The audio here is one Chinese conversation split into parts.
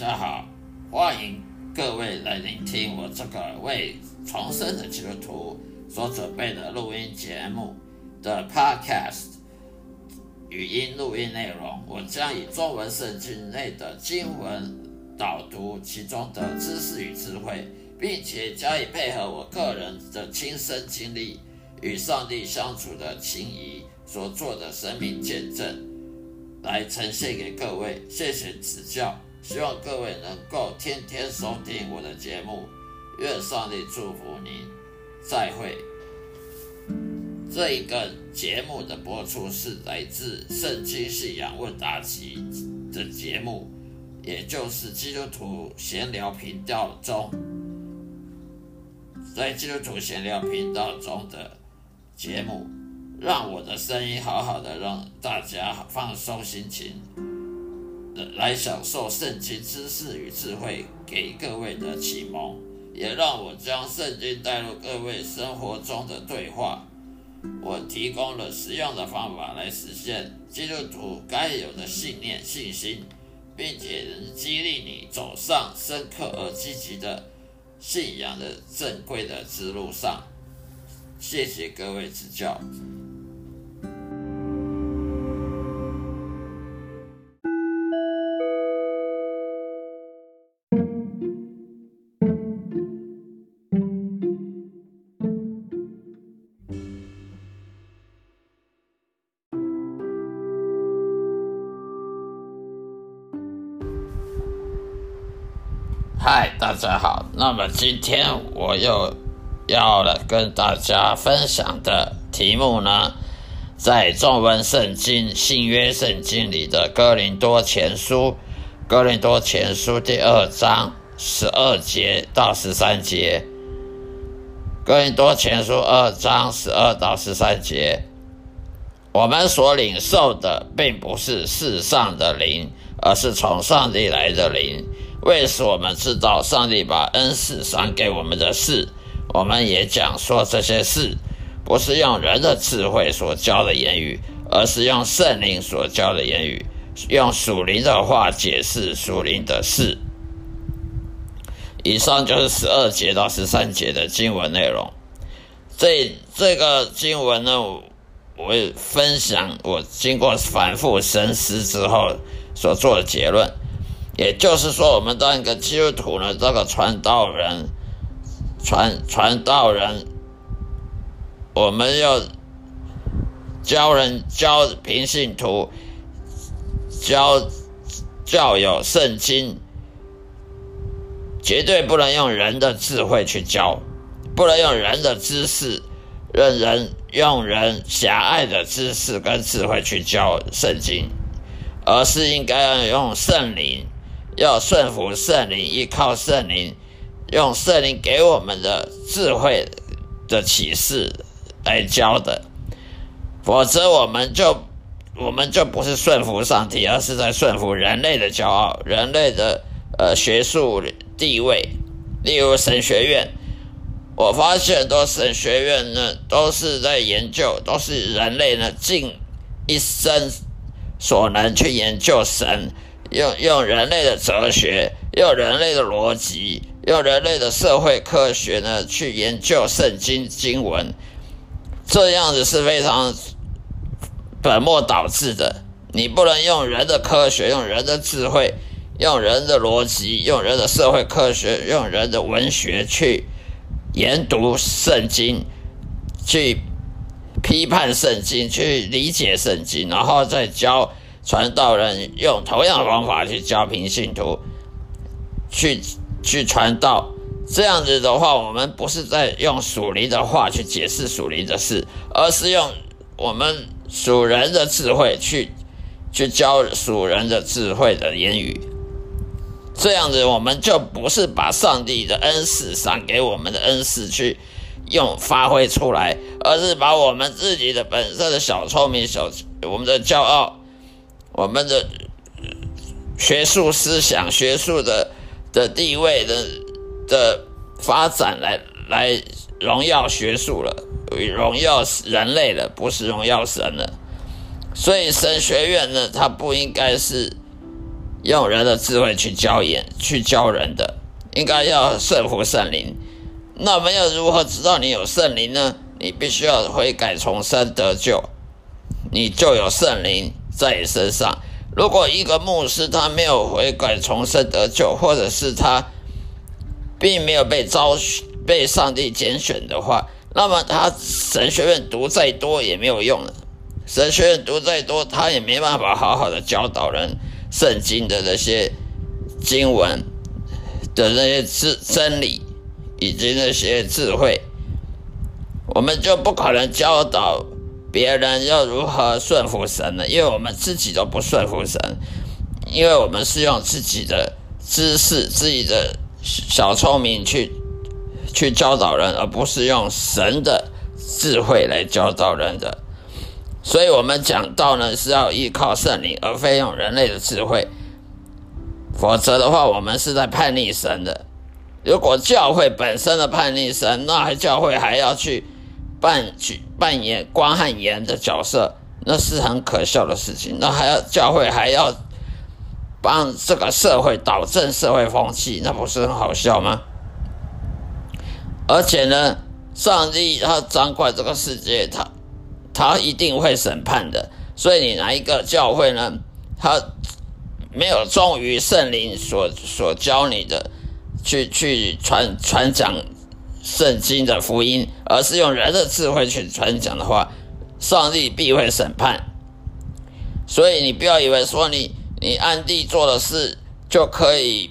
大家好，欢迎各位来聆听我这个为重生的基督徒所准备的录音节目的 Podcast 语音录音内容。我将以中文圣经内的经文导读其中的知识与智慧，并且加以配合我个人的亲身经历与上帝相处的情谊所做的生命见证，来呈现给各位。谢谢指教。希望各位能够天天收听我的节目，愿上帝祝福您。再会。这一个节目的播出是来自《圣经信仰问答集》的节目，也就是基督徒闲聊频道中，在基督徒闲聊频道中的节目，让我的声音好好的让大家放松心情。来享受圣经知识与智慧给各位的启蒙，也让我将圣经带入各位生活中的对话。我提供了实用的方法来实现基督徒该有的信念、信心，并且能激励你走上深刻而积极的信仰的正规的之路上。谢谢各位指教。嗨，大家好。那么今天我又要来跟大家分享的题目呢，在中文圣经新约圣经里的哥林多前书，哥林多前书第二章十二节到十三节。哥林多前书二章十二到十三节，我们所领受的并不是世上的灵，而是从上帝来的灵。为使我们知道上帝把恩赐赏给我们的事，我们也讲说这些事，不是用人的智慧所教的言语，而是用圣灵所教的言语，用属灵的话解释属灵的事。以上就是十二节到十三节的经文内容。这这个经文呢，我分享我经过反复深思之后所做的结论。也就是说，我们当一个基督徒呢，这个传道人、传传道人，我们要教人教平信徒，教教有圣经，绝对不能用人的智慧去教，不能用人的知识，让人用人狭隘的知识跟智慧去教圣经，而是应该要用圣灵。要顺服圣灵，依靠圣灵，用圣灵给我们的智慧的启示来教的，否则我们就我们就不是顺服上帝，而是在顺服人类的骄傲，人类的呃学术地位。例如神学院，我发现很多神学院呢都是在研究，都是人类呢尽一生所能去研究神。用用人类的哲学，用人类的逻辑，用人类的社会科学呢，去研究圣经经文，这样子是非常本末倒置的。你不能用人的科学，用人的智慧，用人的逻辑，用人的社会科学，用人的文学去研读圣经，去批判圣经，去理解圣经，然后再教。传道人用同样的方法去教平信徒，去去传道，这样子的话，我们不是在用属灵的话去解释属灵的事，而是用我们属人的智慧去去教属人的智慧的言语。这样子，我们就不是把上帝的恩赐赏给我们的恩赐去用发挥出来，而是把我们自己的本身的小聪明、小我们的骄傲。我们的学术思想、学术的的地位的的发展，来来荣耀学术了，荣耀人类了，不是荣耀神了。所以神学院呢，它不应该是用人的智慧去教言、去教人的，应该要顺服圣灵。那我们要如何知道你有圣灵呢？你必须要悔改重生得救，你就有圣灵在你身上。如果一个牧师他没有悔改重生得救，或者是他并没有被招被上帝拣选的话，那么他神学院读再多也没有用了。神学院读再多，他也没办法好好的教导人圣经的那些经文的那些真真理，以及那些智慧。我们就不可能教导别人要如何顺服神呢，因为我们自己都不顺服神，因为我们是用自己的知识、自己的小聪明去去教导人，而不是用神的智慧来教导人的。所以，我们讲道呢是要依靠圣灵，而非用人类的智慧，否则的话，我们是在叛逆神的。如果教会本身的叛逆神，那还教会还要去。扮去扮演光和盐的角色，那是很可笑的事情。那还要教会还要帮这个社会导正社会风气，那不是很好笑吗？而且呢，上帝他掌管这个世界，他他一定会审判的。所以你哪一个教会呢？他没有忠于圣灵所所教你的，去去传传讲。圣经的福音，而是用人的智慧去传讲的话，上帝必会审判。所以你不要以为说你你暗地做的事就可以，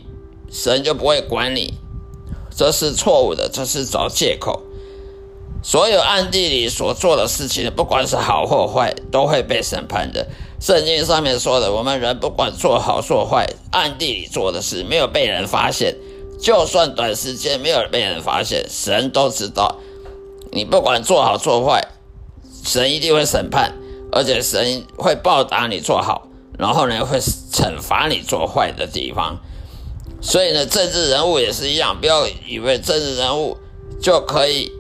神就不会管你，这是错误的，这是找借口。所有暗地里所做的事情，不管是好或坏，都会被审判的。圣经上面说的，我们人不管做好做坏，暗地里做的事没有被人发现。就算短时间没有被人发现，神都知道。你不管做好做坏，神一定会审判，而且神会报答你做好，然后呢会惩罚你做坏的地方。所以呢，政治人物也是一样，不要以为政治人物就可以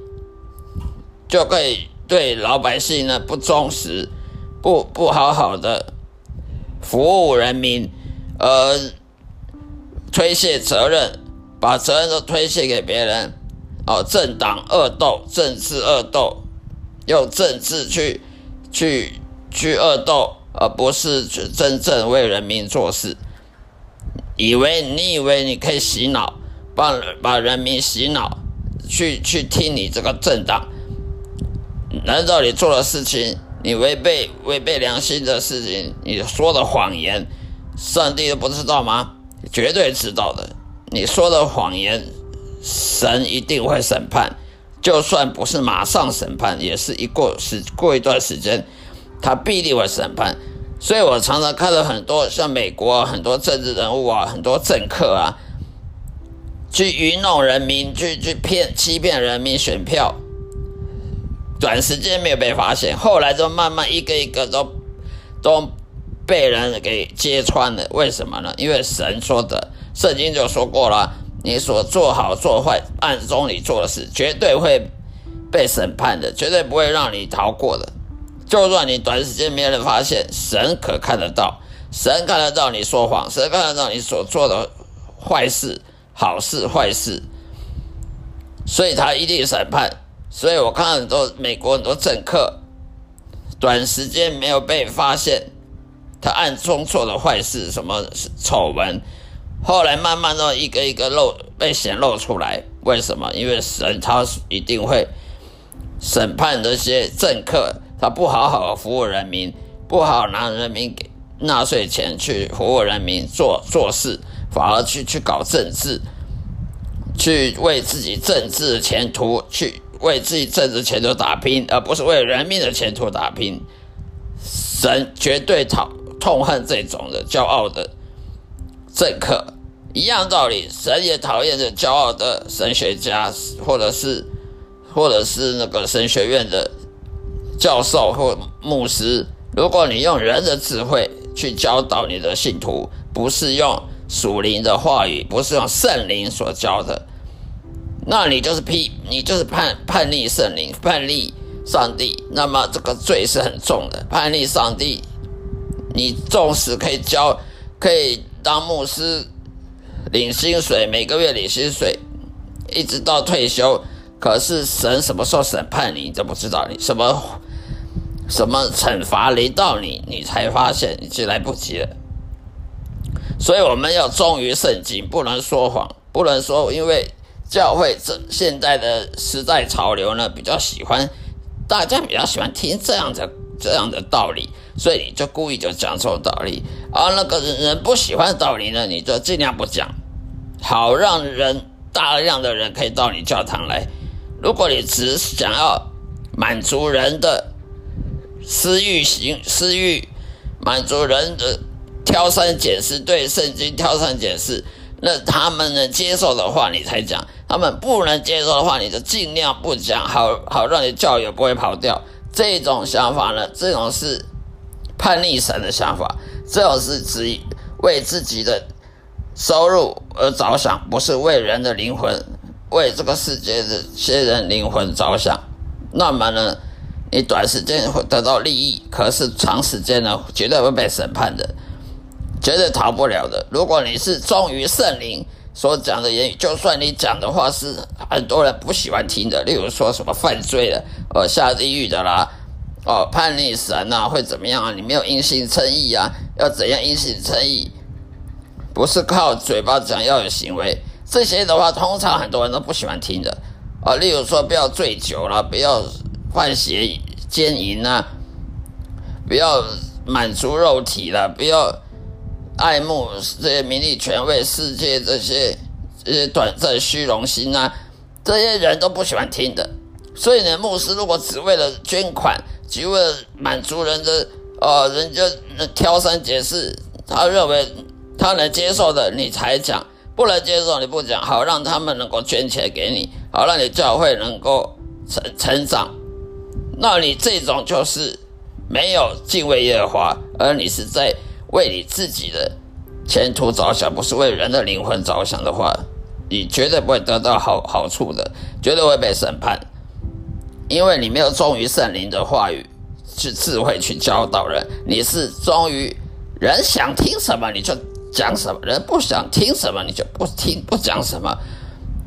就可以对老百姓呢不忠实，不不好好的服务人民，而推卸责任。把责任都推卸给别人，哦，政党恶斗，政治恶斗，用政治去去去恶斗，而不是真正为人民做事。以为你以为你可以洗脑，把把人民洗脑，去去听你这个政党？难道你做的事情，你违背违背良心的事情，你说的谎言，上帝都不知道吗？绝对知道的。你说的谎言，神一定会审判，就算不是马上审判，也是一过时过一段时间，他必定会审判。所以我常常看到很多像美国很多政治人物啊，很多政客啊，去愚弄人民，去去骗欺骗人民选票，短时间没有被发现，后来就慢慢一个一个都都被人给揭穿了。为什么呢？因为神说的。圣经就说过了，你所做好做坏，暗中你做的事，绝对会被审判的，绝对不会让你逃过的。就算你短时间没人发现，神可看得到，神看得到你说谎，神看得到你所做的坏事、好事、坏事，所以他一定审判。所以我看很多美国很多政客，短时间没有被发现，他暗中做的坏事，什么丑闻。后来慢慢的一个一个露被显露出来，为什么？因为神他一定会审判这些政客，他不好好服务人民，不好拿人民给纳税钱去服务人民做做事，反而去去搞政治，去为自己政治前途去为自己政治前途打拼，而不是为人民的前途打拼。神绝对讨痛恨这种的骄傲的。政客一样道理，神也讨厌这骄傲的神学家，或者是，或者是那个神学院的教授或牧师。如果你用人的智慧去教导你的信徒，不是用属灵的话语，不是用圣灵所教的，那你就是批，你就是叛叛逆圣灵，叛逆上帝。那么这个罪是很重的，叛逆上帝。你纵使可以教，可以。当牧师，领薪水，每个月领薪水，一直到退休。可是神什么时候审判你，你都不知道。你什么什么惩罚临到你，你才发现已经来不及了。所以我们要忠于圣经，不能说谎，不能说因为教会这现在的时代潮流呢，比较喜欢大家比较喜欢听这样的这样的道理，所以你就故意就讲错道理。而那个人人不喜欢道理呢，你就尽量不讲，好让人大量的人可以到你教堂来。如果你只想要满足人的私欲行私欲，满足人的挑三拣四，对圣经挑三拣四，那他们能接受的话你才讲，他们不能接受的话你就尽量不讲，好好让你教友不会跑掉。这种想法呢，这种是叛逆神的想法，这种是指为自己的收入而着想，不是为人的灵魂。为这个世界的些人灵魂着想，那么呢，你短时间会得到利益，可是长时间呢，绝对会被审判的，绝对逃不了的。如果你是忠于圣灵所讲的言语，就算你讲的话是很多人不喜欢听的，例如说什么犯罪的，呃，下地狱的啦，哦，叛逆神呐，会怎么样啊？你没有因信称义啊？要怎样因信称义？不是靠嘴巴讲，要有行为。这些的话，通常很多人都不喜欢听的啊。例如说，不要醉酒了，不要换鞋奸淫啊，不要满足肉体了，不要爱慕这些名利权位、世界这些这些短暂虚荣心啊，这些人都不喜欢听的。所以呢，牧师如果只为了捐款，只为了满足人的呃，人家挑三拣四，他认为他能接受的，你才讲。不能接受你不讲，好让他们能够捐钱给你，好让你教会能够成成长。那你这种就是没有敬畏耶和华，而你是在为你自己的前途着想，不是为人的灵魂着想的话，你绝对不会得到好好处的，绝对会被审判，因为你没有忠于圣灵的话语，去智慧去教导人，你是忠于人想听什么你就。讲什么人不想听什么，你就不听不讲什么，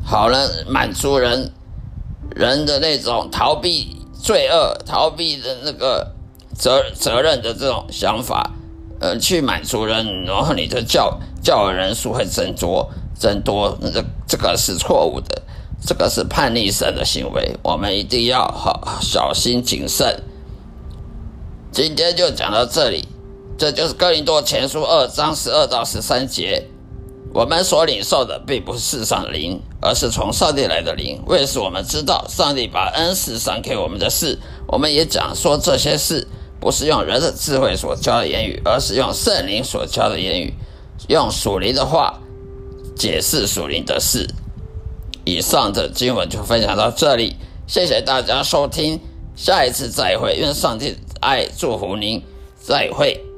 好了，满足人人的那种逃避罪恶、逃避的那个责责任的这种想法，呃，去满足人，然后你的教教人数会增多增多，这这个是错误的，这个是叛逆神的行为，我们一定要好小心谨慎。今天就讲到这里。这就是哥林多前书二章十二到十三节，我们所领受的并不是世上灵，而是从上帝来的灵，为使我们知道上帝把恩赐赏给我们的事。我们也讲说这些事不是用人的智慧所教的言语，而是用圣灵所教的言语，用属灵的话解释属灵的事。以上的经文就分享到这里，谢谢大家收听，下一次再会，愿上帝爱祝福您，再会。